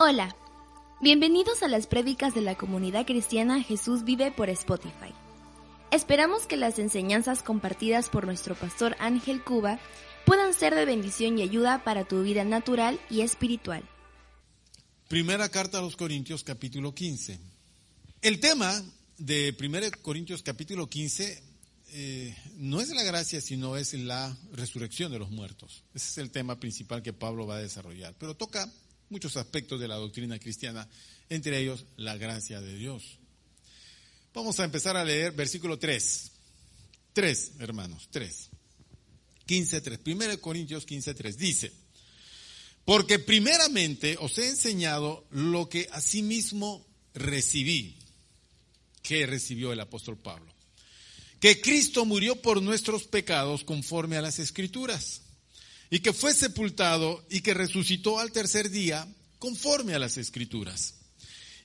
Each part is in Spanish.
Hola, bienvenidos a las prédicas de la comunidad cristiana Jesús vive por Spotify. Esperamos que las enseñanzas compartidas por nuestro pastor Ángel Cuba puedan ser de bendición y ayuda para tu vida natural y espiritual. Primera carta a los Corintios capítulo 15. El tema de Primera Corintios capítulo 15 eh, no es la gracia, sino es la resurrección de los muertos. Ese es el tema principal que Pablo va a desarrollar. Pero toca muchos aspectos de la doctrina cristiana, entre ellos la gracia de Dios. Vamos a empezar a leer versículo 3. 3, hermanos, 3. 15, 3. 1 Corintios 15, 3. Dice, porque primeramente os he enseñado lo que asimismo recibí, que recibió el apóstol Pablo, que Cristo murió por nuestros pecados conforme a las escrituras y que fue sepultado y que resucitó al tercer día conforme a las escrituras,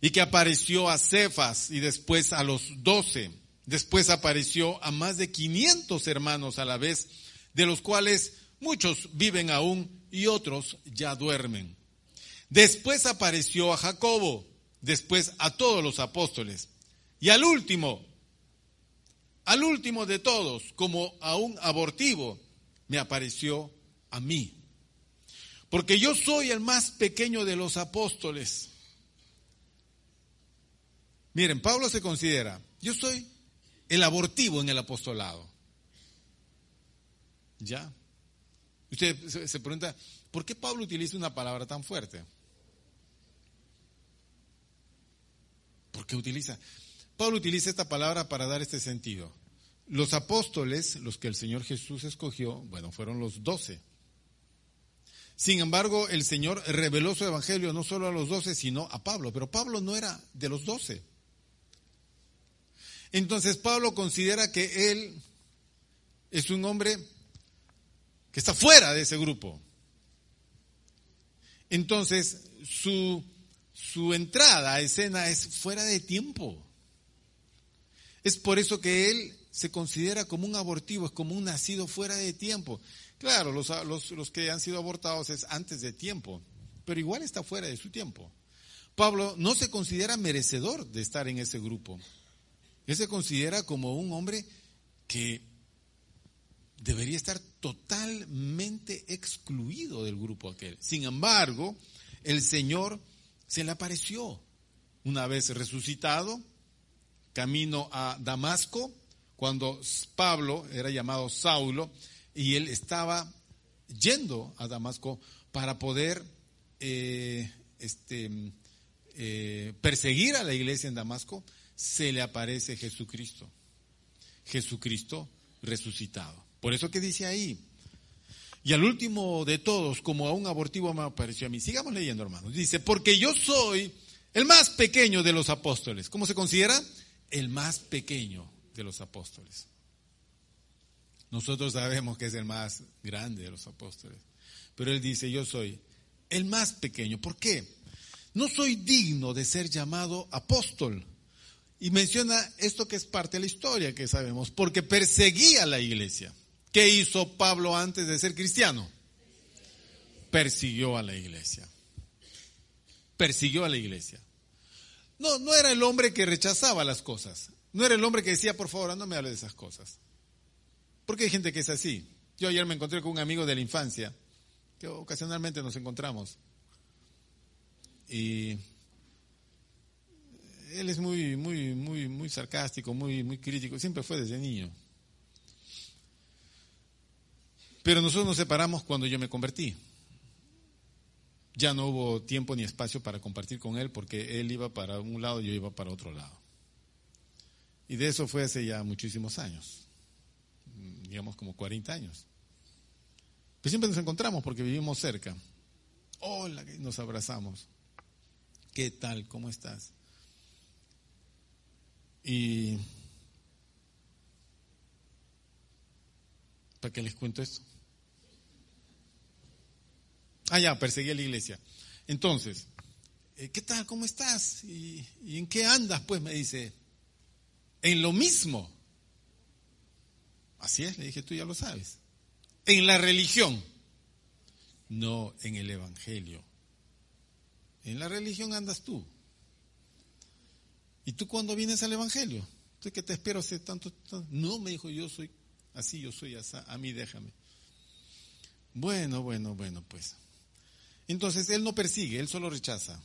y que apareció a Cefas y después a los doce, después apareció a más de quinientos hermanos a la vez, de los cuales muchos viven aún y otros ya duermen. Después apareció a Jacobo, después a todos los apóstoles, y al último, al último de todos, como a un abortivo, me apareció a mí. Porque yo soy el más pequeño de los apóstoles. Miren, Pablo se considera, yo soy el abortivo en el apostolado. ¿Ya? Usted se pregunta, ¿por qué Pablo utiliza una palabra tan fuerte? ¿Por qué utiliza? Pablo utiliza esta palabra para dar este sentido. Los apóstoles, los que el Señor Jesús escogió, bueno, fueron los doce. Sin embargo, el Señor reveló su evangelio no solo a los doce, sino a Pablo. Pero Pablo no era de los doce. Entonces Pablo considera que él es un hombre que está fuera de ese grupo. Entonces su, su entrada a escena es fuera de tiempo. Es por eso que él se considera como un abortivo, es como un nacido fuera de tiempo. Claro, los, los, que han sido abortados es antes de tiempo, pero igual está fuera de su tiempo. Pablo no se considera merecedor de estar en ese grupo. Él se considera como un hombre que debería estar totalmente excluido del grupo aquel. Sin embargo, el Señor se le apareció una vez resucitado, camino a Damasco, cuando Pablo era llamado Saulo, y él estaba yendo a Damasco para poder eh, este, eh, perseguir a la iglesia en Damasco, se le aparece Jesucristo. Jesucristo resucitado. Por eso que dice ahí, y al último de todos, como a un abortivo me apareció a mí. Sigamos leyendo, hermanos. Dice, porque yo soy el más pequeño de los apóstoles. ¿Cómo se considera? El más pequeño de los apóstoles. Nosotros sabemos que es el más grande de los apóstoles. Pero él dice, yo soy el más pequeño. ¿Por qué? No soy digno de ser llamado apóstol. Y menciona esto que es parte de la historia que sabemos, porque perseguía la iglesia. ¿Qué hizo Pablo antes de ser cristiano? Persiguió a la iglesia. Persiguió a la iglesia. No, no era el hombre que rechazaba las cosas. No era el hombre que decía, por favor, no me hable de esas cosas. Porque hay gente que es así. Yo ayer me encontré con un amigo de la infancia, que ocasionalmente nos encontramos. Y él es muy, muy, muy, muy sarcástico, muy, muy crítico, siempre fue desde niño. Pero nosotros nos separamos cuando yo me convertí. Ya no hubo tiempo ni espacio para compartir con él porque él iba para un lado y yo iba para otro lado. Y de eso fue hace ya muchísimos años digamos como 40 años. Pero siempre nos encontramos porque vivimos cerca. Hola, nos abrazamos. ¿Qué tal? ¿Cómo estás? Y ¿para qué les cuento esto? Ah, ya, perseguí a la iglesia. Entonces, eh, ¿qué tal? ¿Cómo estás? ¿Y, ¿Y, en qué andas? Pues me dice, en lo mismo. Así es, le dije, tú ya lo sabes. En la religión, no en el Evangelio. En la religión andas tú. ¿Y tú cuando vienes al Evangelio? ¿Tú que te espero hace tanto, tanto? No, me dijo, yo soy así, yo soy así, a mí déjame. Bueno, bueno, bueno, pues. Entonces él no persigue, él solo rechaza.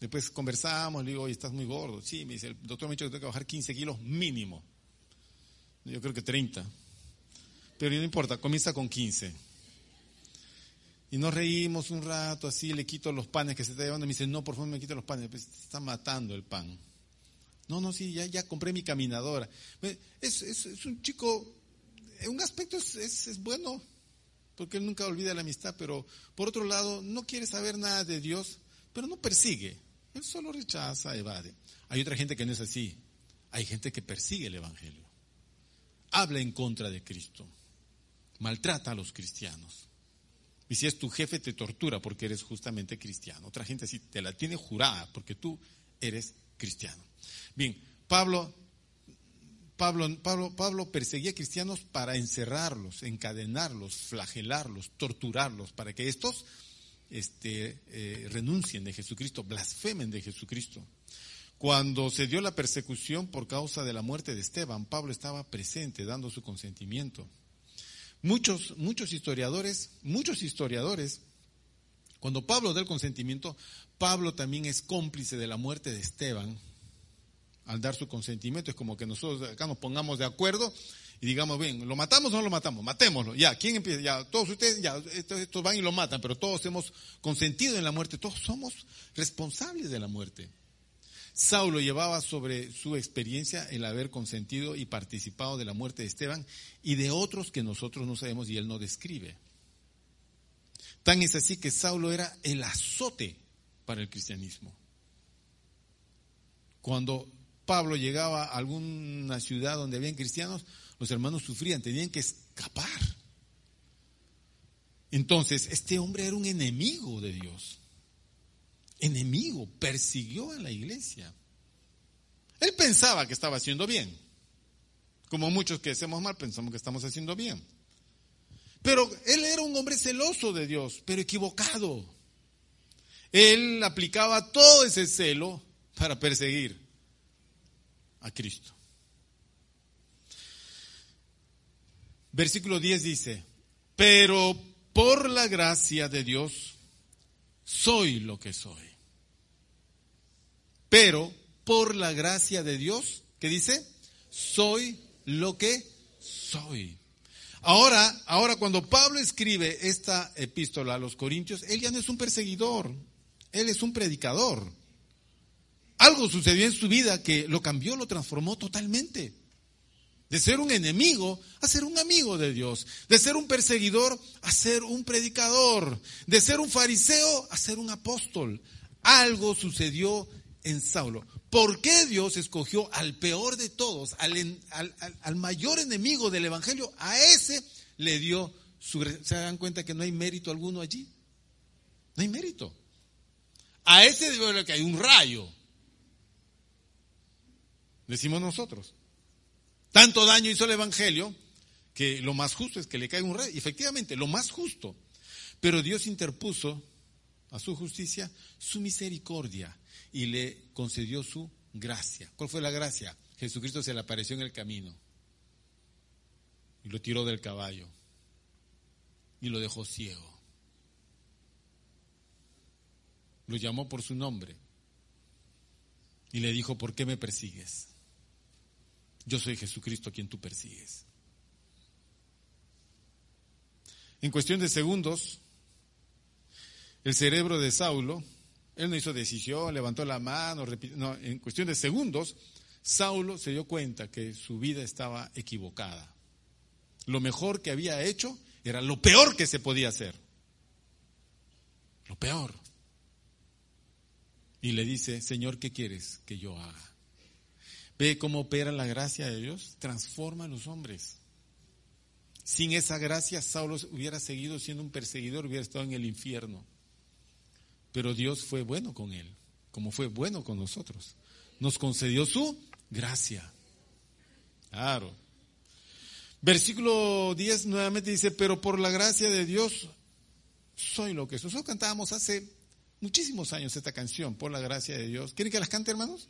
Después conversamos, le digo, oye, estás muy gordo. Sí, me dice, el doctor me ha dicho que tengo que bajar 15 kilos mínimo. Yo creo que 30. Pero no importa, comienza con 15. Y nos reímos un rato, así, le quito los panes que se está llevando. Y me dice, no, por favor, me quito los panes. Pues, está matando el pan. No, no, sí, ya, ya compré mi caminadora. Es, es, un chico, en un aspecto es, es, bueno, porque él nunca olvida la amistad, pero por otro lado, no quiere saber nada de Dios, pero no persigue. Él solo rechaza, evade. Hay otra gente que no es así. Hay gente que persigue el Evangelio. Habla en contra de Cristo. Maltrata a los cristianos. Y si es tu jefe, te tortura porque eres justamente cristiano. Otra gente así te la tiene jurada porque tú eres cristiano. Bien, Pablo, Pablo, Pablo, Pablo perseguía a cristianos para encerrarlos, encadenarlos, flagelarlos, torturarlos, para que estos este, eh, renuncien de Jesucristo, blasfemen de Jesucristo. Cuando se dio la persecución por causa de la muerte de Esteban, Pablo estaba presente dando su consentimiento. Muchos, muchos historiadores, muchos historiadores, cuando Pablo da el consentimiento, Pablo también es cómplice de la muerte de Esteban al dar su consentimiento. Es como que nosotros acá nos pongamos de acuerdo y digamos, bien, ¿lo matamos o no lo matamos? Matémoslo. Ya, ¿quién empieza? Ya, todos ustedes, ya, estos, van y lo matan, pero todos hemos consentido en la muerte, todos somos responsables de la muerte. Saulo llevaba sobre su experiencia el haber consentido y participado de la muerte de Esteban y de otros que nosotros no sabemos y él no describe. Tan es así que Saulo era el azote para el cristianismo. Cuando Pablo llegaba a alguna ciudad donde habían cristianos, los hermanos sufrían, tenían que escapar. Entonces, este hombre era un enemigo de Dios. Enemigo, persiguió a la iglesia. Él pensaba que estaba haciendo bien. Como muchos que hacemos mal pensamos que estamos haciendo bien. Pero él era un hombre celoso de Dios, pero equivocado. Él aplicaba todo ese celo para perseguir a Cristo. Versículo 10 dice, pero por la gracia de Dios soy lo que soy. Pero por la gracia de Dios, ¿qué dice? Soy lo que soy. Ahora, ahora cuando Pablo escribe esta epístola a los Corintios, él ya no es un perseguidor, él es un predicador. Algo sucedió en su vida que lo cambió, lo transformó totalmente. De ser un enemigo a ser un amigo de Dios. De ser un perseguidor a ser un predicador. De ser un fariseo a ser un apóstol. Algo sucedió en Saulo. ¿Por qué Dios escogió al peor de todos, al, mayor enemigo del Evangelio? A ese le dio su... ¿Se dan cuenta que no hay mérito alguno allí? No hay mérito. A ese debe que hay un rayo. Decimos nosotros. Tanto daño hizo el Evangelio que lo más justo es que le caiga un rey. efectivamente, lo más justo. Pero Dios interpuso a su justicia su misericordia y le concedió su gracia. ¿Cuál fue la gracia? Jesucristo se le apareció en el camino y lo tiró del caballo y lo dejó ciego. Lo llamó por su nombre y le dijo, ¿por qué me persigues? Yo soy Jesucristo a quien tú persigues. En cuestión de segundos, el cerebro de Saulo, él no hizo decisión, levantó la mano, no, en cuestión de segundos, Saulo se dio cuenta que su vida estaba equivocada. Lo mejor que había hecho era lo peor que se podía hacer. Lo peor. Y le dice, Señor, ¿qué quieres que yo haga? Ve cómo opera la gracia de Dios, transforma a los hombres. Sin esa gracia, Saulo hubiera seguido siendo un perseguidor, hubiera estado en el infierno. Pero Dios fue bueno con él, como fue bueno con nosotros. Nos concedió su gracia. Claro. Versículo 10 nuevamente dice, pero por la gracia de Dios soy lo que soy. Nosotros cantábamos hace muchísimos años esta canción, por la gracia de Dios. ¿Quieren que las cante, hermanos?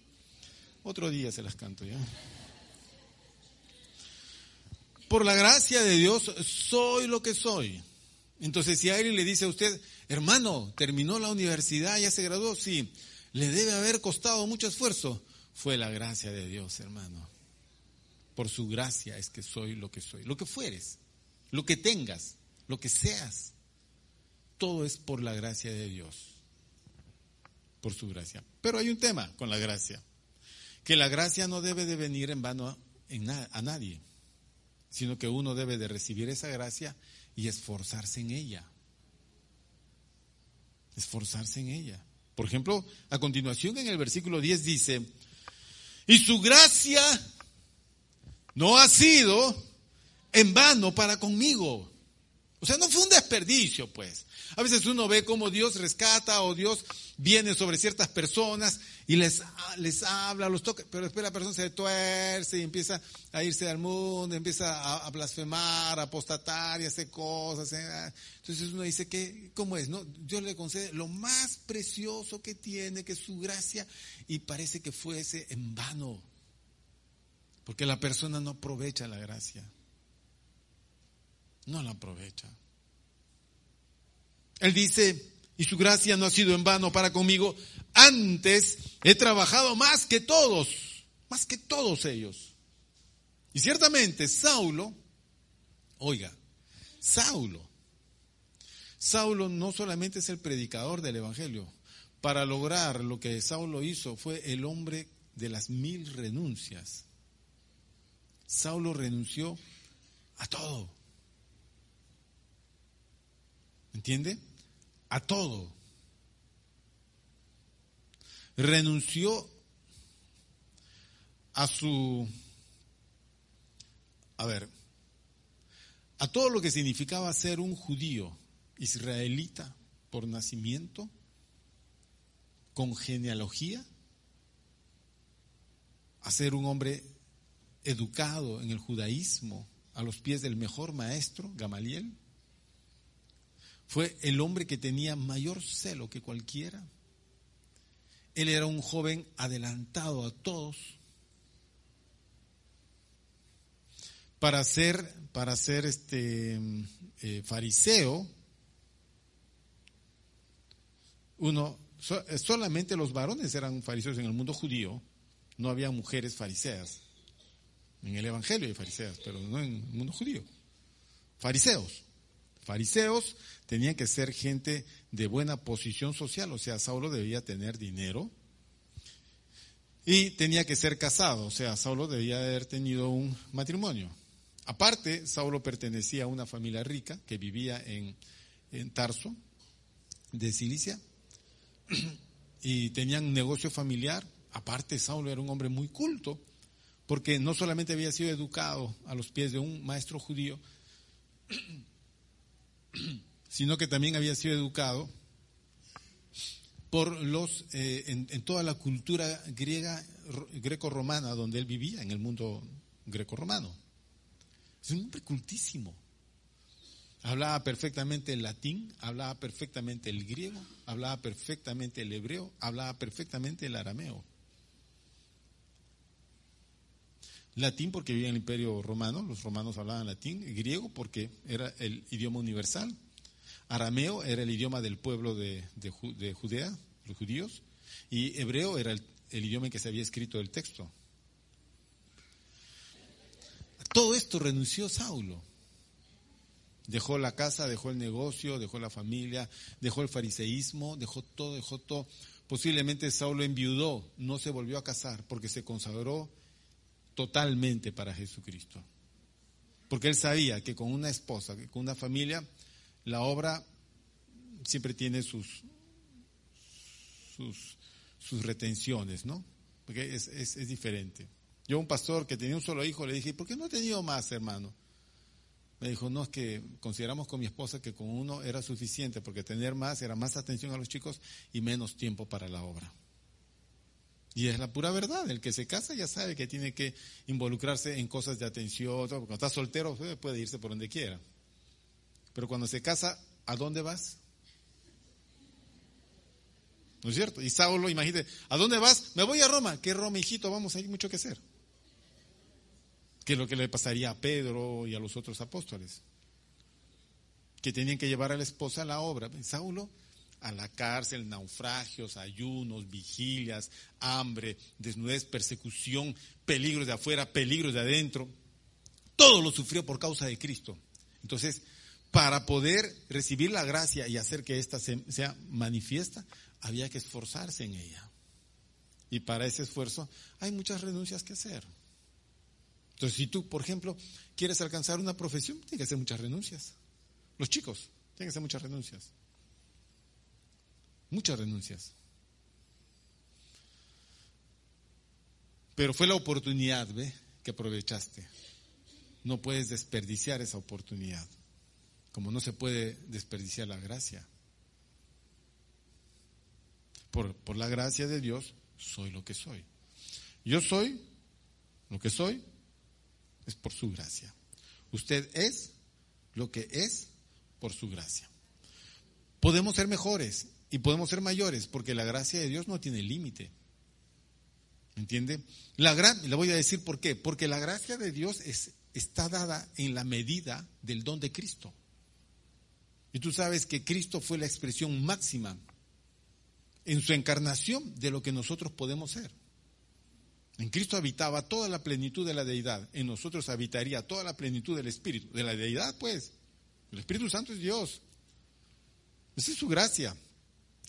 Otro día se las canto ya. Por la gracia de Dios soy lo que soy. Entonces, si alguien le dice a usted, hermano, terminó la universidad, ya se graduó, sí, le debe haber costado mucho esfuerzo. Fue la gracia de Dios, hermano. Por su gracia es que soy lo que soy. Lo que fueres, lo que tengas, lo que seas, todo es por la gracia de Dios. Por su gracia. Pero hay un tema con la gracia. Que la gracia no debe de venir en vano a nadie, sino que uno debe de recibir esa gracia y esforzarse en ella. Esforzarse en ella. Por ejemplo, a continuación en el versículo 10 dice, y su gracia no ha sido en vano para conmigo. O sea, no fue un desperdicio, pues. A veces uno ve cómo Dios rescata o Dios viene sobre ciertas personas y les, les habla, los toca, pero después la persona se tuerce y empieza a irse al mundo, empieza a, blasfemar, a apostatar y hacer cosas. ¿eh? Entonces uno dice que, ¿cómo es? No? Dios le concede lo más precioso que tiene, que es su gracia, y parece que fuese en vano, porque la persona no aprovecha la gracia. No la aprovecha. Él dice, y su gracia no ha sido en vano para conmigo. Antes he trabajado más que todos, más que todos ellos. Y ciertamente Saulo, oiga, Saulo, Saulo no solamente es el predicador del Evangelio, para lograr lo que Saulo hizo fue el hombre de las mil renuncias. Saulo renunció a todo. ¿Entiende? A todo. Renunció a su, a ver, a todo lo que significaba ser un judío israelita por nacimiento, con genealogía, a ser un hombre educado en el judaísmo a los pies del mejor maestro, Gamaliel, fue el hombre que tenía mayor celo que cualquiera. Él era un joven adelantado a todos. Para ser, para ser este eh, fariseo, uno, solamente los varones eran fariseos en el mundo judío, no había mujeres fariseas. En el Evangelio hay fariseas, pero no en el mundo judío. Fariseos. Fariseos tenían que ser gente de buena posición social, o sea, Saulo debía tener dinero y tenía que ser casado, o sea, Saulo debía haber tenido un matrimonio. Aparte, Saulo pertenecía a una familia rica que vivía en, en Tarso, de Cilicia, y tenían un negocio familiar. Aparte, Saulo era un hombre muy culto, porque no solamente había sido educado a los pies de un maestro judío, sino que también había sido educado por los eh, en, toda la cultura griega greco-romana donde él vivía en el mundo greco-romano. Es un hombre cultísimo. Hablaba perfectamente el latín, hablaba perfectamente el griego, hablaba perfectamente el hebreo, hablaba perfectamente el arameo. Latín porque vivía en el imperio romano, los romanos hablaban latín, griego porque era el idioma universal, arameo era el idioma del pueblo de, Judea, los judíos, y hebreo era el, idioma en que se había escrito el texto. todo esto renunció Saulo. Dejó la casa, dejó el negocio, dejó la familia, dejó el fariseísmo, dejó todo, dejó todo. Posiblemente Saulo enviudó, no se volvió a casar porque se consagró totalmente para Jesucristo. Porque él sabía que con una esposa, con una familia, la obra siempre tiene sus, sus, retenciones, ¿no? Porque es, es, es, diferente. Yo un pastor que tenía un solo hijo le dije, ¿por qué no he tenido más, hermano? Me dijo, no, es que consideramos con mi esposa que con uno era suficiente, porque tener más era más atención a los chicos y menos tiempo para la obra. Y es la pura verdad, el que se casa ya sabe que tiene que involucrarse en cosas de atención, cuando está soltero puede irse por donde quiera. Pero cuando se casa, ¿a dónde vas? ¿No es cierto? Y Saulo, imagínate, ¿a dónde vas? Me voy a Roma. ¿Qué Roma, hijito? Vamos, hay mucho que hacer. ¿Qué es lo que le pasaría a Pedro y a los otros apóstoles? Que tenían que llevar a la esposa a la obra. Saulo a la cárcel, naufragios, ayunos, vigilias, hambre, desnudez, persecución, peligros de afuera, peligros de adentro. Todo lo sufrió por causa de Cristo. Entonces, para poder recibir la gracia y hacer que ésta sea manifiesta, había que esforzarse en ella. Y para ese esfuerzo hay muchas renuncias que hacer. Entonces, si tú, por ejemplo, quieres alcanzar una profesión, tiene que hacer muchas renuncias. Los chicos tienen que hacer muchas renuncias. Muchas renuncias. Pero fue la oportunidad, ¿ve? Que aprovechaste. No puedes desperdiciar esa oportunidad. Como no se puede desperdiciar la gracia. Por, por la gracia de Dios, soy lo que soy. Yo soy lo que soy, es por su gracia. Usted es lo que es por su gracia. Podemos ser mejores y podemos ser mayores porque la gracia de Dios no tiene límite. ¿Entiende? La gran, le voy a decir por qué. Porque la gracia de Dios es, está dada en la medida del don de Cristo. Y tú sabes que Cristo fue la expresión máxima en su encarnación de lo que nosotros podemos ser. En Cristo habitaba toda la plenitud de la deidad. En nosotros habitaría toda la plenitud del Espíritu. De la deidad, pues. El Espíritu Santo es Dios. Esa es su gracia.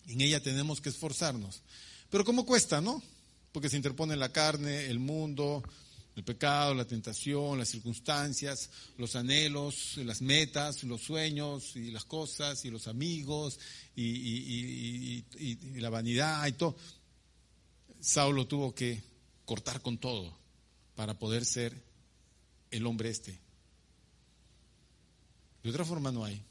En ella tenemos que esforzarnos. Pero ¿cómo cuesta, no? Porque se interpone la carne, el mundo, el pecado, la tentación, las circunstancias, los anhelos, las metas, los sueños y las cosas y los amigos y, y la vanidad y todo. Saulo tuvo que cortar con todo para poder ser el hombre este. De otra forma no hay.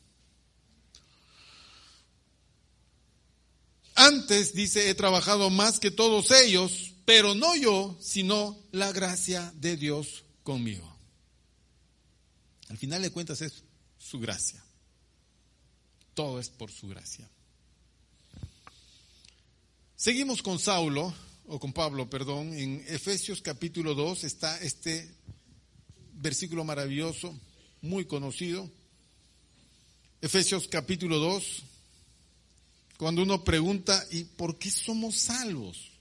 Antes, dice, he trabajado más que todos ellos, pero no yo, sino la gracia de Dios conmigo. Al final de cuentas es su gracia. Todo es por su gracia. Seguimos con Saulo o con Pablo, perdón, en Efesios capítulo 2 está este versículo maravilloso, muy conocido. Efesios capítulo 2, cuando uno pregunta, ¿y por qué somos salvos?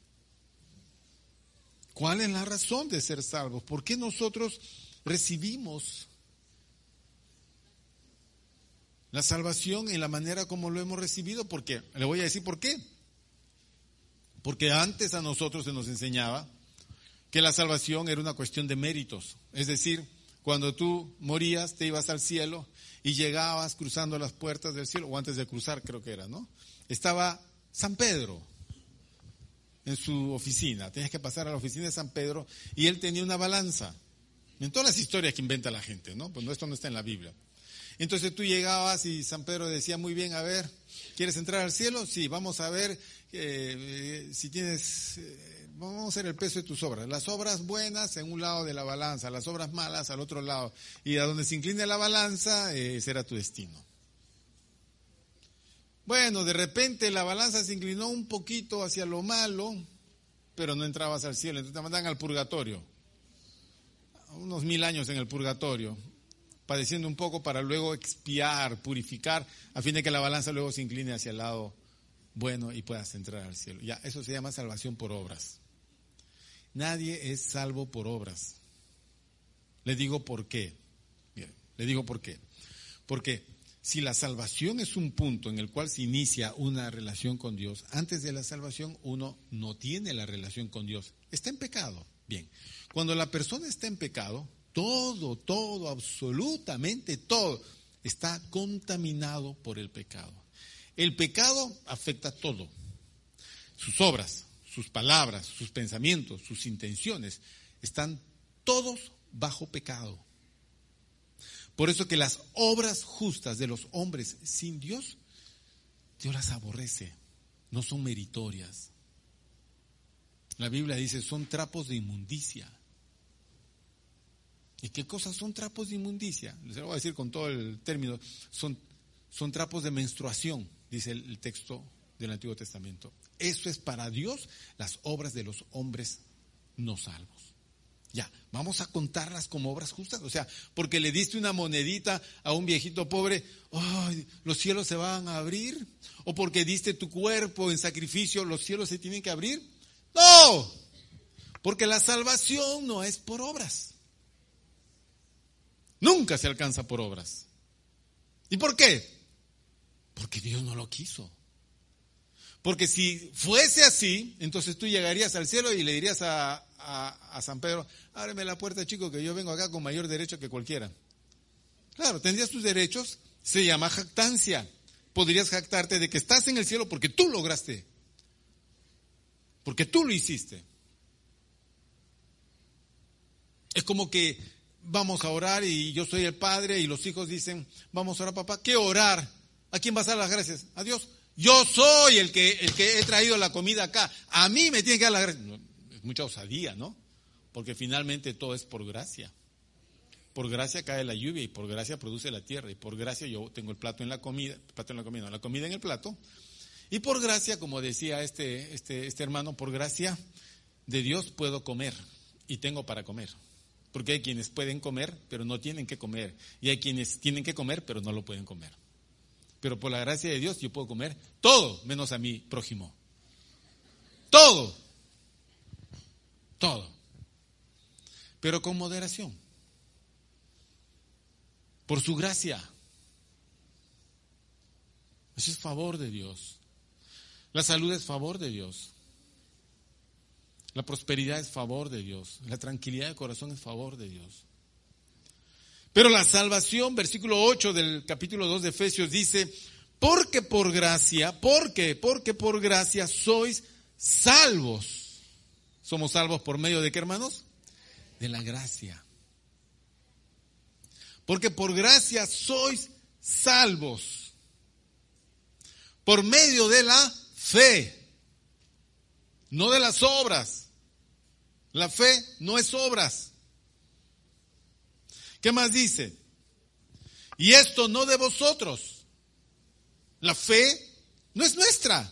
¿Cuál es la razón de ser salvos? ¿Por qué nosotros recibimos la salvación en la manera como lo hemos recibido? ¿Por qué? Le voy a decir por qué. Porque antes a nosotros se nos enseñaba que la salvación era una cuestión de méritos. Es decir, cuando tú morías, te ibas al cielo y llegabas cruzando las puertas del cielo, o antes de cruzar creo que era, ¿no? Estaba San Pedro en su oficina. Tenías que pasar a la oficina de San Pedro y él tenía una balanza. En todas las historias que inventa la gente, ¿no? Pues esto no está en la Biblia. Entonces tú llegabas y San Pedro decía, muy bien, a ver, ¿quieres entrar al cielo? Sí, vamos a ver eh, si tienes, eh, vamos a hacer el peso de tus obras. Las obras buenas en un lado de la balanza, las obras malas al otro lado. Y a donde se incline la balanza eh, será tu destino. Bueno, de repente la balanza se inclinó un poquito hacia lo malo, pero no entrabas al cielo, entonces te mandan al purgatorio. Unos mil años en el purgatorio padeciendo un poco para luego expiar, purificar, a fin de que la balanza luego se incline hacia el lado bueno y puedas entrar al cielo. Ya, eso se llama salvación por obras. Nadie es salvo por obras. Le digo por qué. Bien, le digo por qué. Porque si la salvación es un punto en el cual se inicia una relación con Dios, antes de la salvación uno no tiene la relación con Dios. Está en pecado. Bien, cuando la persona está en pecado, todo, todo, absolutamente todo está contaminado por el pecado. El pecado afecta todo. Sus obras, sus palabras, sus pensamientos, sus intenciones, están todos bajo pecado. Por eso que las obras justas de los hombres sin Dios, Dios las aborrece, no son meritorias. La Biblia dice, son trapos de inmundicia. ¿Y qué cosas son trapos de inmundicia? Les voy a decir con todo el término. Son, son trapos de menstruación, dice el, texto del Antiguo Testamento. Eso es para Dios las obras de los hombres no salvos. Ya, vamos a contarlas como obras justas. O sea, porque le diste una monedita a un viejito pobre, ¡ay! los cielos se van a abrir. O porque diste tu cuerpo en sacrificio, los cielos se tienen que abrir. No, porque la salvación no es por obras. Nunca se alcanza por obras. ¿Y por qué? Porque Dios no lo quiso. Porque si fuese así, entonces tú llegarías al cielo y le dirías a, a, San Pedro, ábreme la puerta, chico, que yo vengo acá con mayor derecho que cualquiera. Claro, tendrías tus derechos, se llama jactancia. Podrías jactarte de que estás en el cielo porque tú lograste, porque tú lo hiciste. Es como que vamos a orar y yo soy el padre y los hijos dicen, vamos a orar papá, ¿qué orar? ¿A quién vas a dar las gracias? A Dios. Yo soy el que, el que he traído la comida acá. A mí me tiene que dar las gracias mucha osadía, ¿no? Porque finalmente todo es por gracia. Por gracia cae la lluvia y por gracia produce la tierra y por gracia yo tengo el plato en la comida, plato en la comida, la comida en el plato. Y por gracia, como decía este, este, este hermano, por gracia de Dios puedo comer y tengo para comer. Porque hay quienes pueden comer, pero no tienen que comer. Y hay quienes tienen que comer, pero no lo pueden comer. Pero por la gracia de Dios yo puedo comer todo, menos a mi prójimo. Todo todo. Pero con moderación. Por su gracia. Eso es favor de Dios. La salud es favor de Dios. La prosperidad es favor de Dios. La tranquilidad de corazón es favor de Dios. Pero la salvación, versículo 8 del capítulo 2 de Efesios dice, porque por gracia, porque, porque por gracia sois salvos somos salvos por medio de qué, hermanos? De la gracia. Porque por gracia sois salvos. Por medio de la fe. No de las obras. La fe no es obras. ¿Qué más dice? Y esto no de vosotros. La fe no es nuestra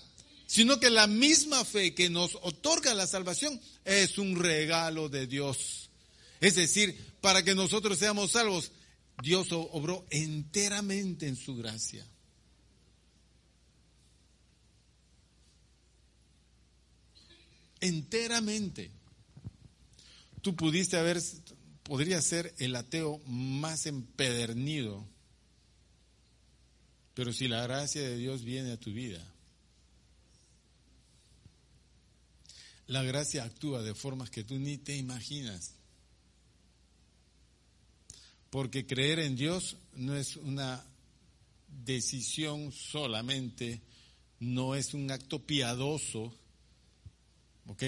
sino que la misma fe que nos otorga la salvación es un regalo de Dios. Es decir, para que nosotros seamos salvos, Dios obró enteramente en su gracia. Enteramente. Tú pudiste haber, podría ser el ateo más empedernido, pero si la gracia de Dios viene a tu vida, la gracia actúa de formas que tú ni te imaginas. Porque creer en Dios no es una decisión solamente, no es un acto piadoso, ¿ok?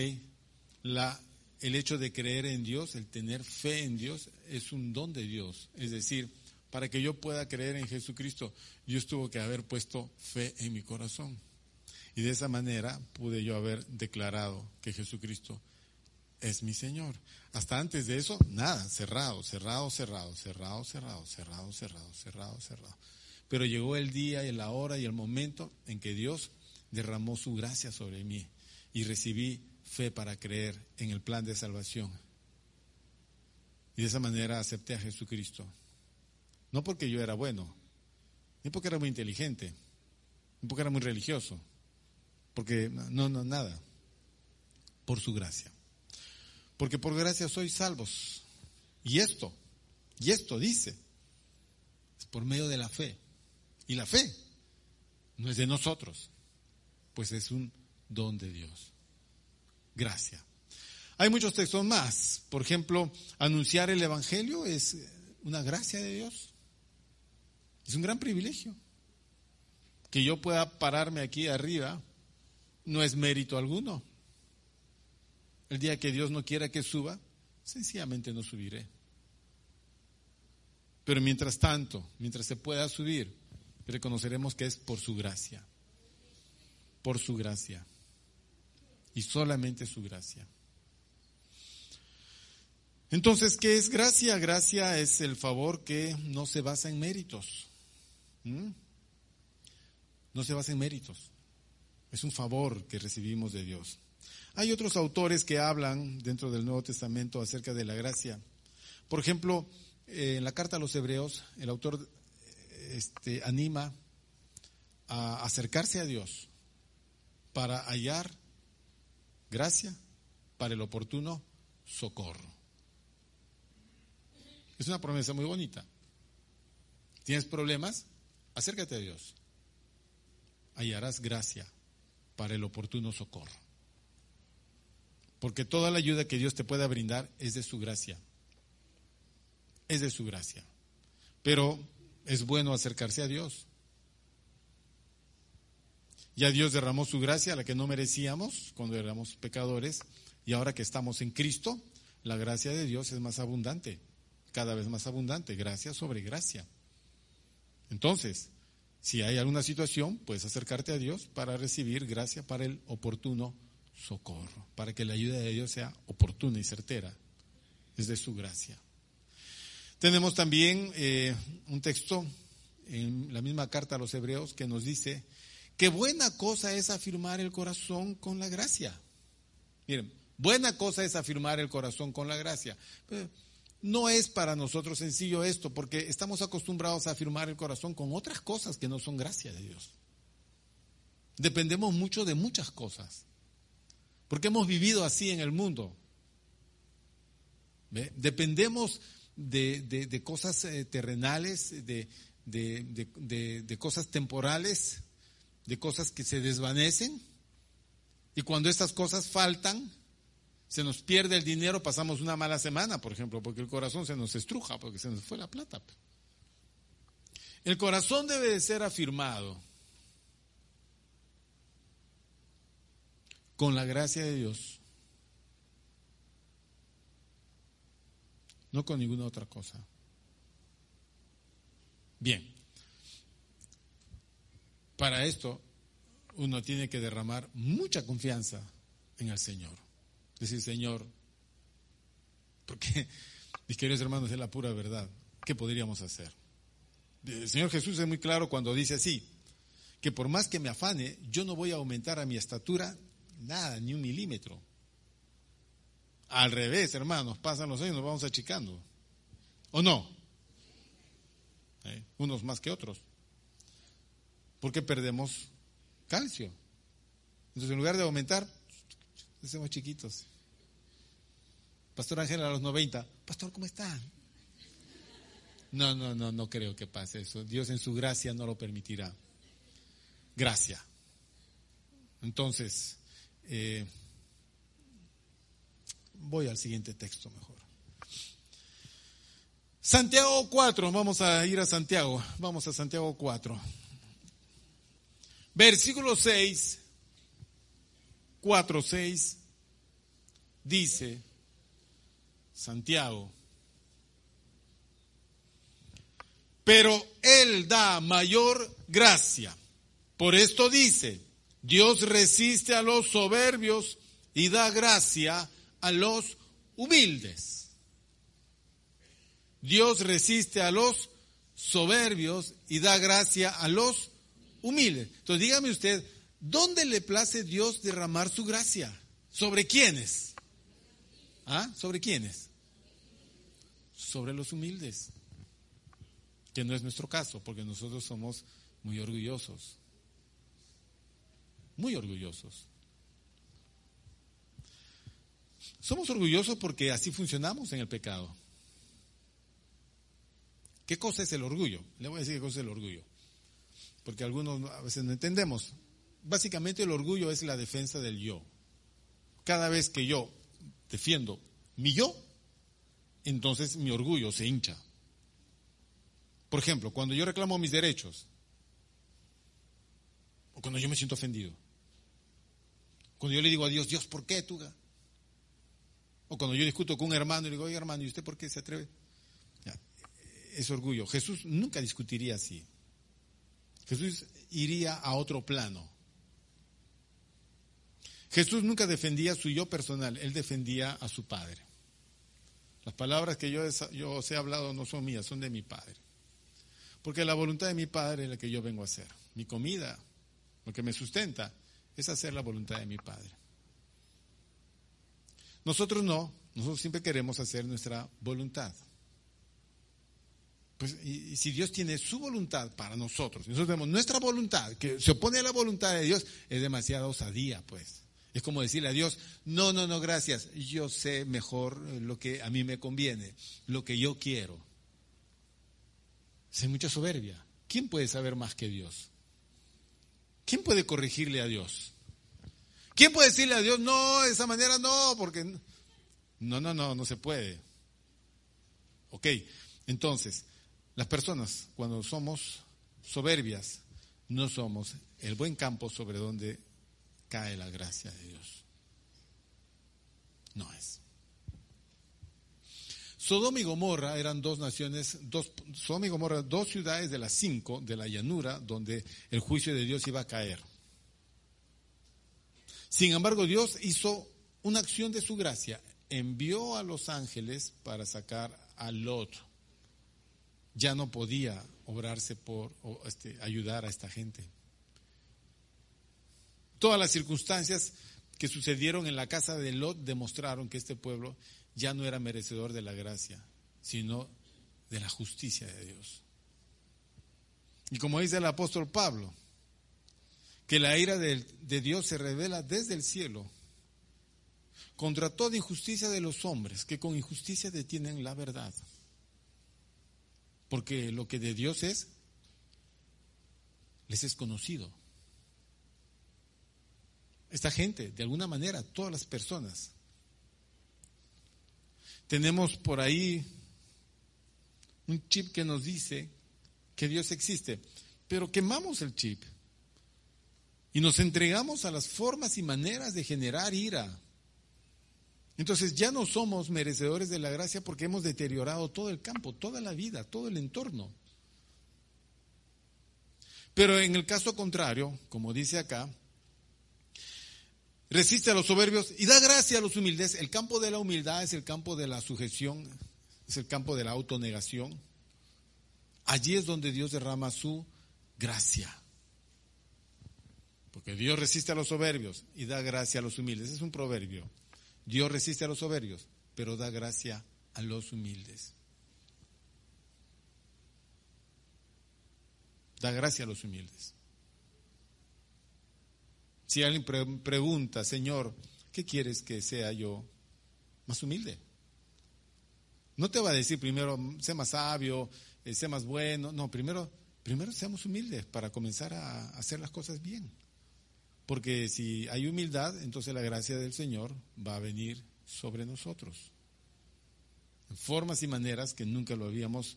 El hecho de creer en Dios, el tener fe en Dios, es un don de Dios. Es decir, para que yo pueda creer en Jesucristo, Dios tuvo que haber puesto fe en mi corazón. Y de esa manera pude yo haber declarado que Jesucristo es mi Señor. Hasta antes de eso, nada, cerrado, cerrado, cerrado, cerrado, cerrado, cerrado, cerrado, cerrado, cerrado. Pero llegó el día y la hora y el momento en que Dios derramó su gracia sobre mí y recibí fe para creer en el plan de salvación. Y de esa manera acepté a Jesucristo. No porque yo era bueno, ni porque era muy inteligente, ni porque era muy religioso, porque no, no, nada. Por su gracia. Porque por gracia sois salvos. Y esto, y esto dice, es por medio de la fe. Y la fe no es de nosotros, pues es un don de Dios. Gracia. Hay muchos textos más. Por ejemplo, anunciar el Evangelio es una gracia de Dios. Es un gran privilegio. Que yo pueda pararme aquí arriba no es mérito alguno. El día que Dios no quiera que suba, sencillamente no subiré. Pero mientras tanto, mientras se pueda subir, reconoceremos que es por su gracia. Por su gracia. Y solamente su gracia. Entonces, ¿qué es gracia? Gracia es el favor que no se basa en méritos. No se basa en méritos. Es un favor que recibimos de Dios. Hay otros autores que hablan dentro del Nuevo Testamento acerca de la gracia. Por ejemplo, eh, en la carta a los Hebreos, el autor este, anima a acercarse a Dios para hallar gracia para el oportuno socorro. Es una promesa muy bonita. ¿Tienes problemas? Acércate a Dios. Hallarás gracia para el oportuno socorro. Porque toda la ayuda que Dios te pueda brindar es de su gracia. Es de su gracia. Pero es bueno acercarse a Dios. Ya Dios derramó su gracia, la que no merecíamos cuando éramos pecadores, y ahora que estamos en Cristo, la gracia de Dios es más abundante, cada vez más abundante, gracia sobre gracia. Entonces, si hay alguna situación, puedes acercarte a Dios para recibir gracia para el oportuno socorro, para que la ayuda de Dios sea oportuna y certera. Es de su gracia. Tenemos también eh, un texto en la misma carta a los hebreos que nos dice Qué buena cosa es afirmar el corazón con la gracia. Miren, buena cosa es afirmar el corazón con la gracia. No es para nosotros sencillo esto, porque estamos acostumbrados a afirmar el corazón con otras cosas que no son gracia de Dios. Dependemos mucho de muchas cosas, porque hemos vivido así en el mundo. Dependemos de, cosas eh, terrenales, de, de cosas temporales, de cosas que se desvanecen y cuando estas cosas faltan, se nos pierde el dinero, pasamos una mala semana, por ejemplo, porque el corazón se nos estruja, porque se nos fue la plata. El corazón debe de ser afirmado con la gracia de Dios, no con ninguna otra cosa. Bien. Para esto uno tiene que derramar mucha confianza en el Señor. Decir, Señor, porque, mis queridos hermanos, es la pura verdad. ¿Qué podríamos hacer? El Señor Jesús es muy claro cuando dice así, que por más que me afane, yo no voy a aumentar a mi estatura nada, ni un milímetro. Al revés, hermanos, pasan los años, nos vamos achicando. ¿O no? ¿Eh? Unos más que otros porque perdemos calcio. Entonces, en lugar de aumentar, hacemos chiquitos. Pastor Ángel a los 90, Pastor, ¿cómo está? No, no, no, no creo que pase eso. Dios en su gracia no lo permitirá. Gracia. Entonces, eh, voy al siguiente texto mejor. Santiago 4, vamos a ir a Santiago, vamos a Santiago 4. Versículo 6, 4, 6, dice Santiago, pero Él da mayor gracia. Por esto dice, Dios resiste a los soberbios y da gracia a los humildes. Dios resiste a los soberbios y da gracia a los humilde. Entonces dígame usted, ¿dónde le place Dios derramar su gracia? ¿Sobre quiénes? ¿Ah? ¿Sobre quiénes? Sobre los humildes. Que no es nuestro caso, porque nosotros somos muy orgullosos. Muy orgullosos. Somos orgullosos porque así funcionamos en el pecado. ¿Qué cosa es el orgullo? Le voy a decir qué cosa es el orgullo porque algunos a veces no entendemos. Básicamente el orgullo es la defensa del yo. Cada vez que yo defiendo mi yo, entonces mi orgullo se hincha. Por ejemplo, cuando yo reclamo mis derechos, o cuando yo me siento ofendido, cuando yo le digo a Dios, Dios, ¿por qué tú? O cuando yo discuto con un hermano y le digo, oye hermano, ¿y usted por qué se atreve? es orgullo. Jesús nunca discutiría así. Jesús iría a otro plano. Jesús nunca defendía su yo personal, él defendía a su Padre. Las palabras que yo, os he hablado no son mías, son de mi Padre. Porque la voluntad de mi Padre es la que yo vengo a hacer. Mi comida, lo que me sustenta, es hacer la voluntad de mi Padre. Nosotros no, nosotros siempre queremos hacer nuestra voluntad. Pues, y, si Dios tiene su voluntad para nosotros, nosotros tenemos nuestra voluntad, que se opone a la voluntad de Dios, es demasiada osadía, pues. Es como decirle a Dios, no, no, no, gracias, yo sé mejor lo que a mí me conviene, lo que yo quiero. Es mucha soberbia. ¿Quién puede saber más que Dios? ¿Quién puede corregirle a Dios? ¿Quién puede decirle a Dios, no, de esa manera no, porque no, no, no, no se puede. Ok, entonces, las personas cuando somos soberbias, no somos el buen campo sobre donde cae la gracia de Dios. No es. Sodoma y Gomorra eran dos naciones, dos, Sodoma y Gomorra, dos ciudades de las cinco de la llanura donde el juicio de Dios iba a caer. Sin embargo, Dios hizo una acción de su gracia, envió a los ángeles para sacar a Lot. Ya no podía obrarse por este, ayudar a esta gente. Todas las circunstancias que sucedieron en la casa de Lot demostraron que este pueblo ya no era merecedor de la gracia, sino de la justicia de Dios. Y como dice el apóstol Pablo, que la ira de, de, Dios se revela desde el cielo contra toda injusticia de los hombres, que con injusticia detienen la verdad. Porque lo que de Dios es, les es conocido. Esta gente, de alguna manera, todas las personas, tenemos por ahí un chip que nos dice que Dios existe, pero quemamos el chip y nos entregamos a las formas y maneras de generar ira. Entonces ya no somos merecedores de la gracia porque hemos deteriorado todo el campo, toda la vida, todo el entorno. Pero en el caso contrario, como dice acá, resiste a los soberbios y da gracia a los humildes. El campo de la humildad es el campo de la sujeción, es el campo de la autonegación. Allí es donde Dios derrama su gracia. Porque Dios resiste a los soberbios y da gracia a los humildes. Es un proverbio. Dios resiste a los soberbios, pero da gracia a los humildes. Da gracia a los humildes. Si alguien pregunta, Señor, ¿qué quieres que sea yo más humilde? No te va a decir primero, sé más sabio, eh, sé más bueno. No, primero, primero seamos humildes para comenzar a hacer las cosas bien. Porque si hay humildad, entonces la gracia del Señor va a venir sobre nosotros. En formas y maneras que nunca lo habíamos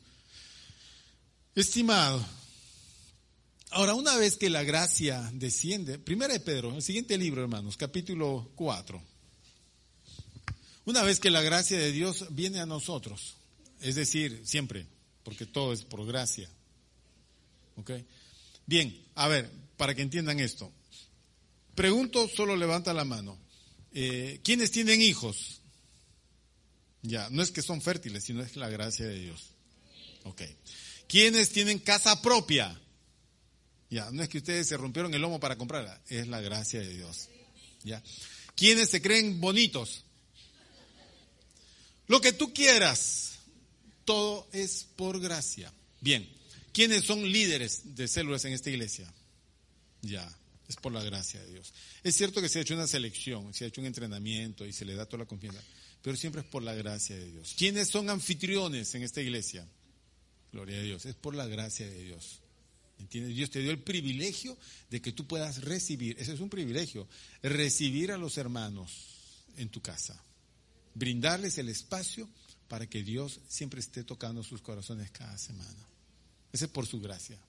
estimado. Ahora, una vez que la gracia desciende, primera de Pedro, el siguiente libro, hermanos, capítulo 4. Una vez que la gracia de Dios viene a nosotros, es decir, siempre, porque todo es por gracia. ¿Ok? Bien, a ver, para que entiendan esto. Pregunto, solo levanta la mano. Eh, ¿Quiénes tienen hijos? Ya, no es que son fértiles, sino es la gracia de Dios. Ok. ¿Quiénes tienen casa propia? Ya, no es que ustedes se rompieron el lomo para comprarla, es la gracia de Dios. Ya. ¿Quiénes se creen bonitos? Lo que tú quieras, todo es por gracia. Bien, ¿quiénes son líderes de células en esta iglesia? Ya, es por la gracia de Dios. Es cierto que se ha hecho una selección, se ha hecho un entrenamiento y se le da toda la confianza, pero siempre es por la gracia de Dios. ¿Quiénes son anfitriones en esta iglesia? Gloria a Dios, es por la gracia de Dios. ¿Entiendes? Dios te dio el privilegio de que tú puedas recibir, ese es un privilegio, recibir a los hermanos en tu casa, brindarles el espacio para que Dios siempre esté tocando sus corazones cada semana. Ese es por su gracia.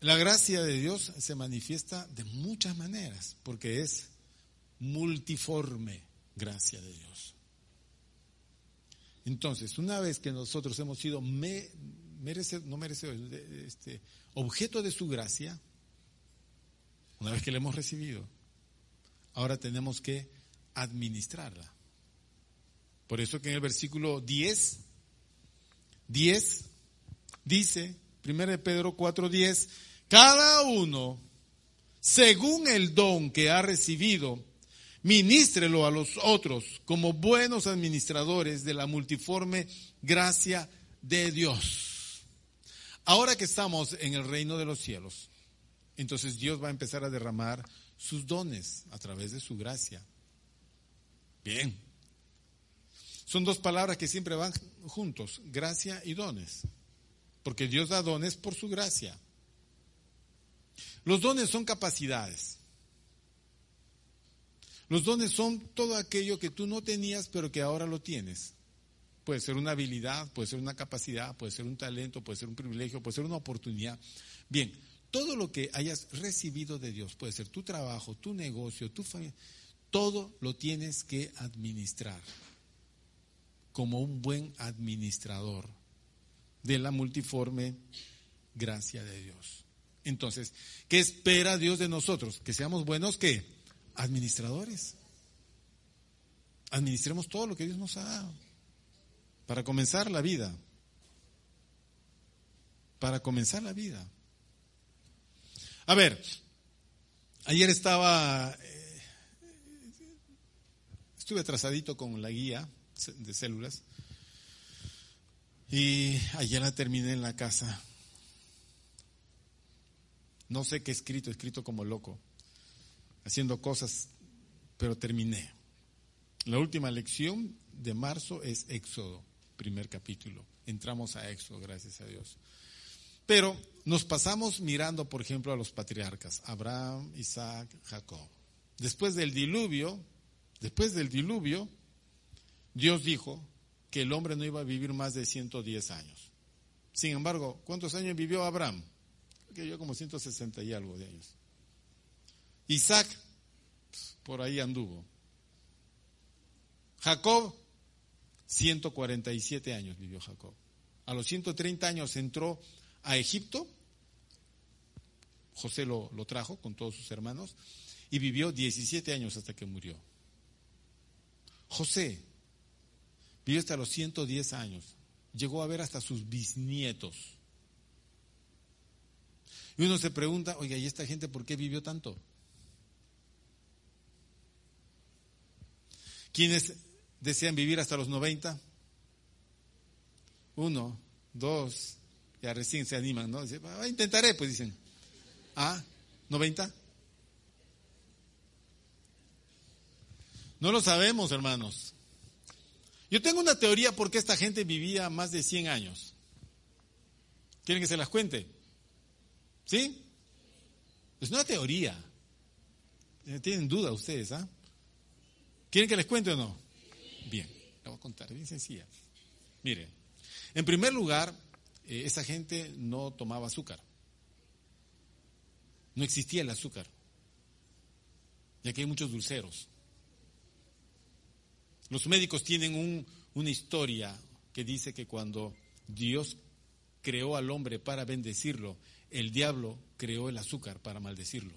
La gracia de Dios se manifiesta de muchas maneras, porque es multiforme gracia de Dios. Entonces, una vez que nosotros hemos sido me, no merecedores, este, objeto de su gracia, una vez que la hemos recibido, ahora tenemos que administrarla. Por eso que en el versículo 10, 10 Dice 1 Pedro 4:10, cada uno, según el don que ha recibido, ministrelo a los otros como buenos administradores de la multiforme gracia de Dios. Ahora que estamos en el reino de los cielos, entonces Dios va a empezar a derramar sus dones a través de su gracia. Bien. Son dos palabras que siempre van juntos, gracia y dones. Porque Dios da dones por su gracia. Los dones son capacidades. Los dones son todo aquello que tú no tenías pero que ahora lo tienes. Puede ser una habilidad, puede ser una capacidad, puede ser un talento, puede ser un privilegio, puede ser una oportunidad. Bien, todo lo que hayas recibido de Dios, puede ser tu trabajo, tu negocio, tu familia, todo lo tienes que administrar como un buen administrador de la multiforme gracia de Dios. Entonces, ¿qué espera Dios de nosotros? Que seamos buenos que administradores. Administremos todo lo que Dios nos ha dado para comenzar la vida. Para comenzar la vida. A ver, ayer estaba, eh, estuve atrasadito con la guía de células y ayer la terminé en la casa. No sé qué escrito, escrito como loco, haciendo cosas, pero terminé. La última lección de marzo es Éxodo, primer capítulo. Entramos a Éxodo, gracias a Dios. Pero nos pasamos mirando, por ejemplo, a los patriarcas, Abraham, Isaac, Jacob. Después del diluvio, después del diluvio, Dios dijo que el hombre no iba a vivir más de 110 años. Sin embargo, ¿cuántos años vivió Abraham? Que yo como 160 y algo de años. Isaac, por ahí anduvo. Jacob, 147 años vivió Jacob. A los 130 años entró a Egipto. José lo, lo trajo con todos sus hermanos y vivió 17 años hasta que murió. José vivió hasta los 110 años. Llegó a ver hasta sus bisnietos. Y uno se pregunta, oiga, ¿y esta gente por qué vivió tanto? ¿Quiénes desean vivir hasta los 90? Uno, dos, ya recién se animan, ¿no? Ah, intentaré, pues dicen. ¿Ah? ¿90? No lo sabemos, hermanos. Yo tengo una teoría por qué esta gente vivía más de 100 años. ¿Quieren que se las cuente? ¿Sí? Es una teoría. Eh, Tienen duda ustedes, ¿ah? ¿Quieren que les cuente o no? Bien, la voy a contar, bien sencilla. Mire, en primer lugar, eh, esa gente no tomaba azúcar. No existía el azúcar. Y aquí hay muchos dulceros. Los médicos tienen una historia que dice que cuando Dios creó al hombre para bendecirlo, el diablo creó el azúcar para maldecirlo.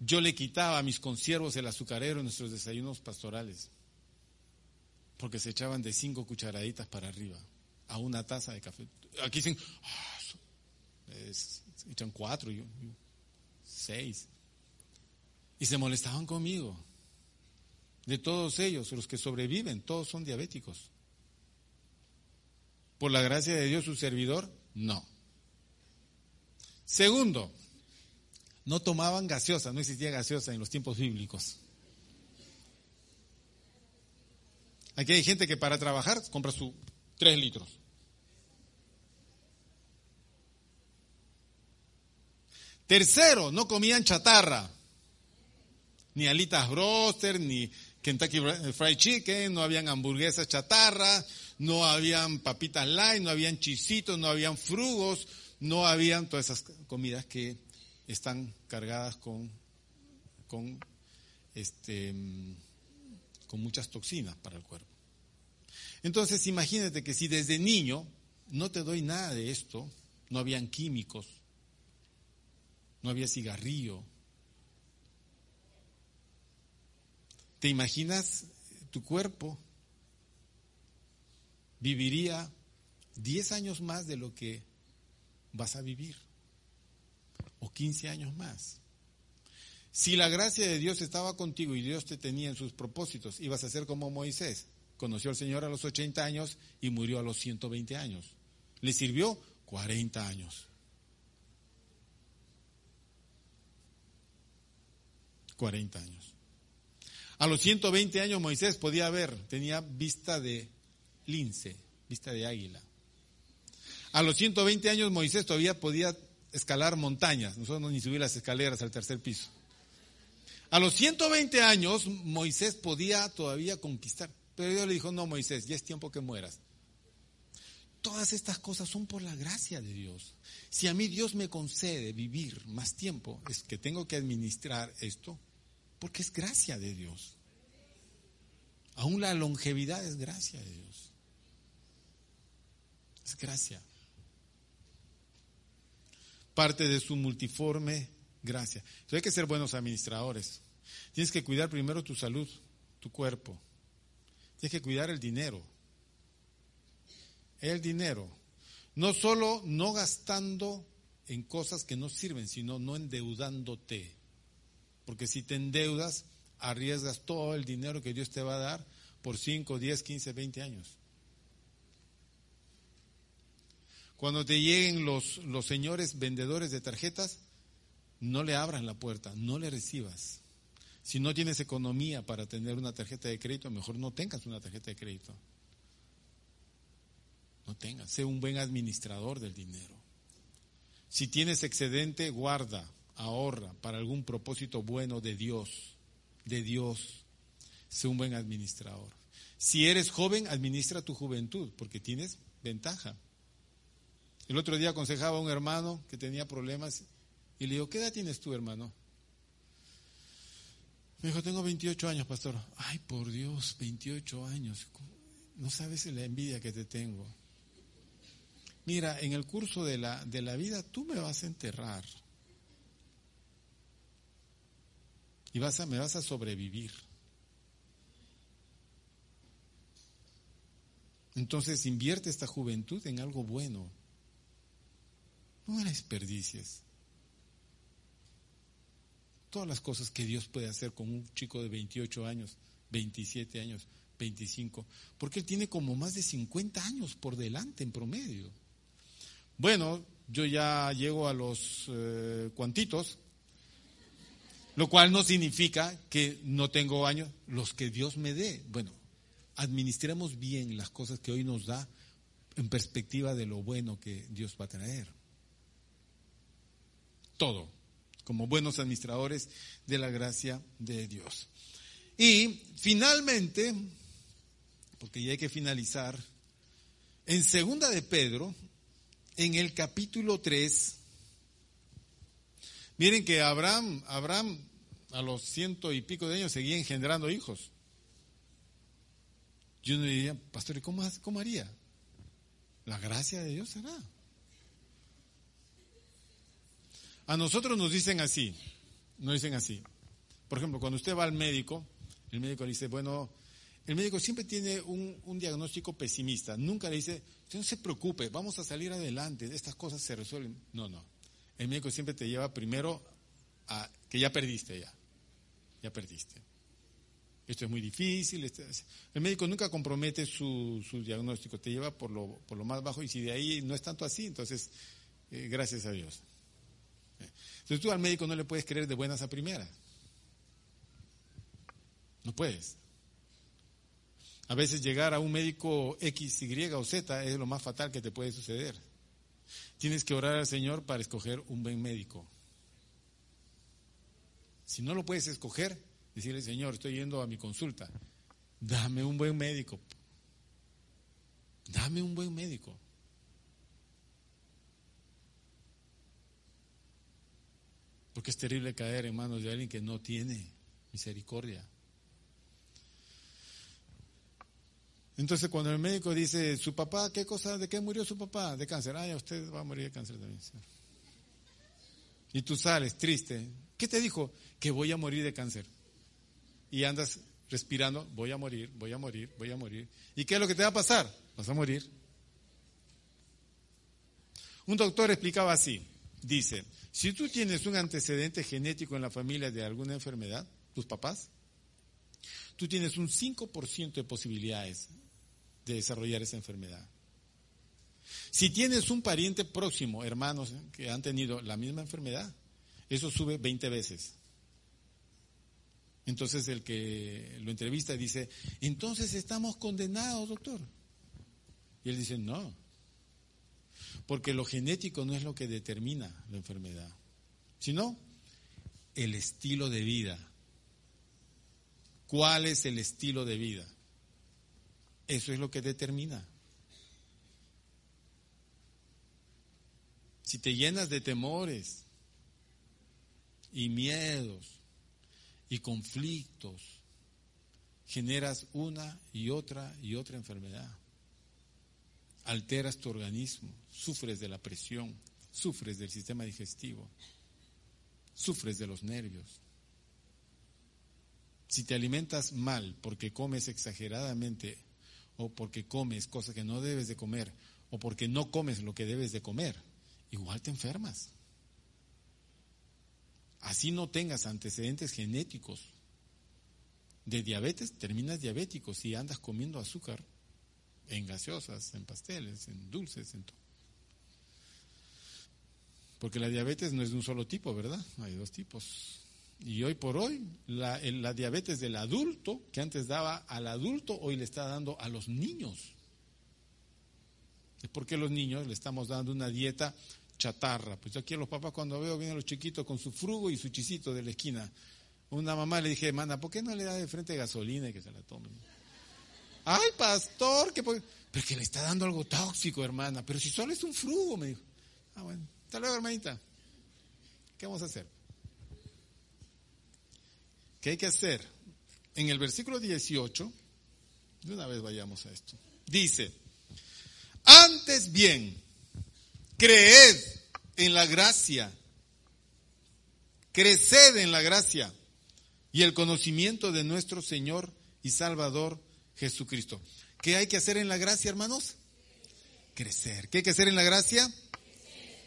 Yo le quitaba a mis consiervos el azucarero en nuestros desayunos pastorales porque se echaban de cinco cucharaditas para arriba a una taza de café. Aquí dicen, ah, echan cuatro, yo, seis. Y se molestaban conmigo. De todos ellos, los que sobreviven, todos son diabéticos. Por la gracia de Dios, su servidor, no. Segundo, no tomaban gaseosa, no existía gaseosa en los tiempos bíblicos. Aquí hay gente que para trabajar compra su tres litros. Tercero, no comían chatarra. Ni alitas broster, ni Kentucky Fried Chicken, no habían hamburguesas chatarra, no habían papitas light, no habían chisitos, no habían frugos, no habían todas esas comidas que están cargadas con, con este, con muchas toxinas para el cuerpo. Entonces imagínate que si desde niño no te doy nada de esto, no habían químicos, no había cigarrillo, ¿te imaginas tu cuerpo viviría 10 años más de lo que vas a vivir, o 15 años más. Si la gracia de Dios estaba contigo y Dios te tenía en sus propósitos, ibas a ser como Moisés. Conoció al Señor a los 80 años y murió a los 120 años. Le sirvió 40 años. 40 años. A los 120 años Moisés podía ver, tenía vista de lince, vista de águila. A los 120 años Moisés todavía podía escalar montañas, nosotros ni subir las escaleras al tercer piso. A los 120 años Moisés podía todavía conquistar, pero Dios le dijo, no Moisés, ya es tiempo que mueras. Todas estas cosas son por la gracia de Dios. Si a mí Dios me concede vivir más tiempo, es que tengo que administrar esto, porque es gracia de Dios. Aún la longevidad es gracia de Dios. Es gracia. Parte de su multiforme gracia. Entonces hay que ser buenos administradores. Tienes que cuidar primero tu salud, tu cuerpo. Tienes que cuidar el dinero. El dinero. No solo no gastando en cosas que no sirven, sino no endeudándote. Porque si te endeudas, arriesgas todo el dinero que Dios te va a dar por 5, 10, 15, 20 años. Cuando te lleguen los, los señores vendedores de tarjetas, no le abras la puerta, no le recibas. Si no tienes economía para tener una tarjeta de crédito, mejor no tengas una tarjeta de crédito. No tengas, sé un buen administrador del dinero. Si tienes excedente, guarda ahorra para algún propósito bueno de Dios, de Dios. Sé un buen administrador. Si eres joven, administra tu juventud, porque tienes ventaja. El otro día aconsejaba a un hermano que tenía problemas y le digo, ¿qué edad tienes tú, hermano? Me dijo, tengo 28 años, pastor. Ay, por Dios, 28 años. No sabes la envidia que te tengo. Mira, en el curso de la, de la vida tú me vas a enterrar. y vas a, me vas a sobrevivir. Entonces invierte esta juventud en algo bueno. No la desperdicies. Todas las cosas que Dios puede hacer con un chico de 28 años, 27 años, 25, porque él tiene como más de 50 años por delante en promedio. Bueno, yo ya llego a los eh, cuantitos, lo cual no significa que no tengo años, los que Dios me dé. Bueno, administremos bien las cosas que hoy nos da en perspectiva de lo bueno que Dios va a traer. Todo, como buenos administradores de la gracia de Dios. Y finalmente, porque ya hay que finalizar, en segunda de Pedro, en el capítulo 3, Miren que Abraham, Abraham a los ciento y pico de años seguía engendrando hijos. Yo uno diría, pastor, ¿y cómo, cómo haría? La gracia de Dios será. A nosotros nos dicen así, nos dicen así. Por ejemplo, cuando usted va al médico, el médico le dice, bueno, el médico siempre tiene un, un, diagnóstico pesimista. Nunca le dice, usted no se preocupe, vamos a salir adelante, estas cosas se resuelven. No, no. El médico siempre te lleva primero a que ya perdiste ya. Ya perdiste. Esto es muy difícil. Este, el médico nunca compromete su, diagnóstico, te lleva por lo, por lo más bajo y si de ahí no es tanto así, entonces, eh, gracias a Dios. Entonces tú al médico no le puedes creer de buenas a primeras. No puedes. A veces llegar a un médico X, Y o Z es lo más fatal que te puede suceder. Tienes que orar al Señor para escoger un buen médico. Si no lo puedes escoger, decirle, Señor, estoy yendo a mi consulta, dame un buen médico. Dame un buen médico. Porque es terrible caer en manos de alguien que no tiene misericordia. Entonces cuando el médico dice, su papá, ¿qué cosa? ¿De qué murió su papá? De cáncer. Ay, usted va a morir de cáncer también. Y tú sales triste. ¿Qué te dijo? Que voy a morir de cáncer. Y andas respirando, voy a morir, voy a morir, voy a morir. ¿Y qué es lo que te va a pasar? vas a morir. Un doctor explicaba así, dice, si tú tienes un antecedente genético en la familia de alguna enfermedad, tus papás, tú tienes un 5% de posibilidades de desarrollar esa enfermedad. Si tienes un pariente próximo, hermanos que han tenido la misma enfermedad, eso sube 20 veces. Entonces el que lo entrevista dice, entonces estamos condenados, doctor. Y él dice, no, porque lo genético no es lo que determina la enfermedad, sino el estilo de vida. ¿Cuál es el estilo de vida? Eso es lo que determina. Si te llenas de temores y miedos y conflictos, generas una y otra y otra enfermedad. Alteras tu organismo, sufres de la presión, sufres del sistema digestivo, sufres de los nervios. Si te alimentas mal porque comes exageradamente o porque comes cosas que no debes de comer o porque no comes lo que debes de comer, igual te enfermas. Así no tengas antecedentes genéticos de diabetes, terminas diabético si andas comiendo azúcar en gaseosas, en pasteles, en dulces, en todo. Porque la diabetes no es de un solo tipo, ¿verdad? Hay dos tipos. Y hoy por hoy, la, diabetes del adulto, que antes daba al adulto, hoy le está dando a los niños. Es porque los niños le estamos dando una dieta chatarra. Pues aquí a los papás cuando veo vienen los chiquitos con su frugo y su chisito de la esquina. Una mamá le dije, manda, ¿por qué no le da de frente gasolina y que se la tomen? Ay, pastor, que pero que le está dando algo tóxico, hermana. Pero si solo es un frugo, me dijo. Ah, bueno, hasta luego, hermanita. ¿Qué vamos a hacer? ¿Qué hay que hacer? En el versículo 18, de una vez vayamos a esto. Dice, antes bien, Creed en la gracia. Creced en la gracia y el conocimiento de nuestro Señor y Salvador Jesucristo. ¿Qué hay que hacer en la gracia, hermanos? Crecer. ¿Qué hay que hacer en la gracia?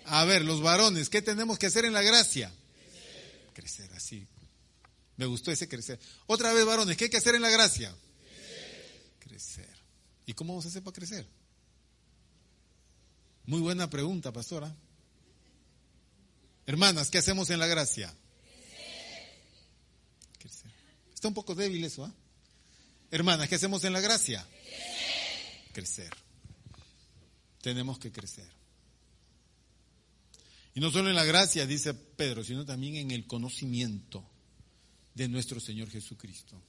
A ver, los varones, ¿qué tenemos que hacer en la gracia? Crecer, así. Me gustó ese crecer. Otra vez, varones, ¿qué hay que hacer en la gracia? Crecer. ¿Y cómo vamos a hacer para crecer? Muy buena pregunta, pastora. Hermanas, ¿qué hacemos en la gracia? Crecer. Está un poco débil eso, ¿ah? Hermanas, ¿qué hacemos en la gracia? Crecer. Tenemos que crecer. Y no solo en la gracia, dice Pedro, sino también en el conocimiento de nuestro Señor Jesucristo.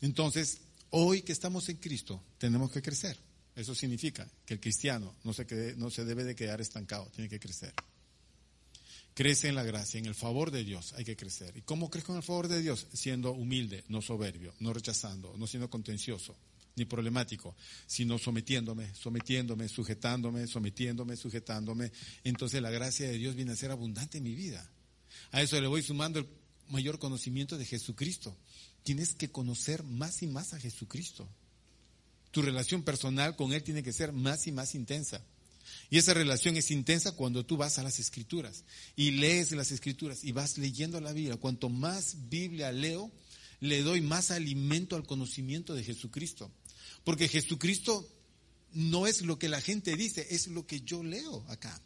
Entonces, hoy que estamos en Cristo, tenemos que crecer. Eso significa que el cristiano no se, no se debe de quedar estancado, tiene que crecer. Crece en la gracia, en el favor de Dios hay que crecer. ¿Y cómo crezco en el favor de Dios? Siendo humilde, no soberbio, no rechazando, no siendo contencioso ni problemático, sino sometiéndome, sometiéndome, sujetándome, sometiéndome, sujetándome. Entonces la gracia de Dios viene a ser abundante en mi vida. A eso le voy sumando el mayor conocimiento de Jesucristo. Tienes que conocer más y más a Jesucristo tu relación personal con Él tiene que ser más y más intensa. Y esa relación es intensa cuando tú vas a las escrituras y lees las escrituras y vas leyendo la Biblia. Cuanto más Biblia leo, le doy más alimento al conocimiento de Jesucristo. Porque Jesucristo no es lo que la gente dice, es lo que yo leo acá.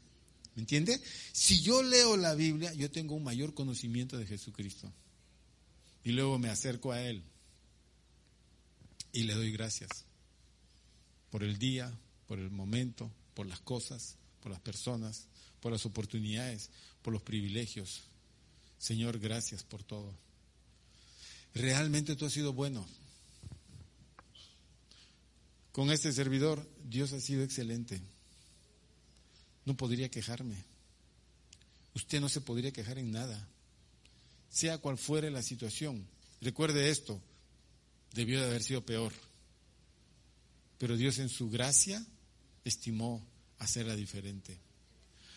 ¿Me entiende? Si yo leo la Biblia, yo tengo un mayor conocimiento de Jesucristo. Y luego me acerco a Él y le doy gracias por el día, por el momento, por las cosas, por las personas, por las oportunidades, por los privilegios. Señor, gracias por todo. Realmente tú has sido bueno. Con este servidor, Dios ha sido excelente. No podría quejarme. Usted no se podría quejar en nada. Sea cual fuere la situación. Recuerde esto, debió de haber sido peor pero Dios en su gracia estimó hacerla diferente.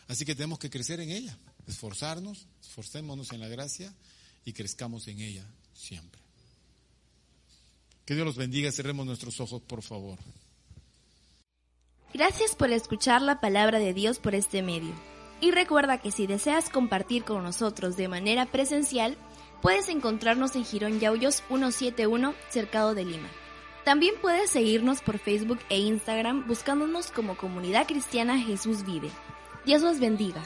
Así que tenemos que crecer en ella, esforzarnos, esforcémonos en la gracia y crezcamos en ella siempre. Que Dios los bendiga. Cerremos nuestros ojos, por favor. Gracias por escuchar la palabra de Dios por este medio. Y recuerda que si deseas compartir con nosotros de manera presencial, puedes encontrarnos en Girón Yauyos 171, cercado de Lima. También puedes seguirnos por Facebook e Instagram buscándonos como Comunidad Cristiana Jesús Vive. Dios los bendiga.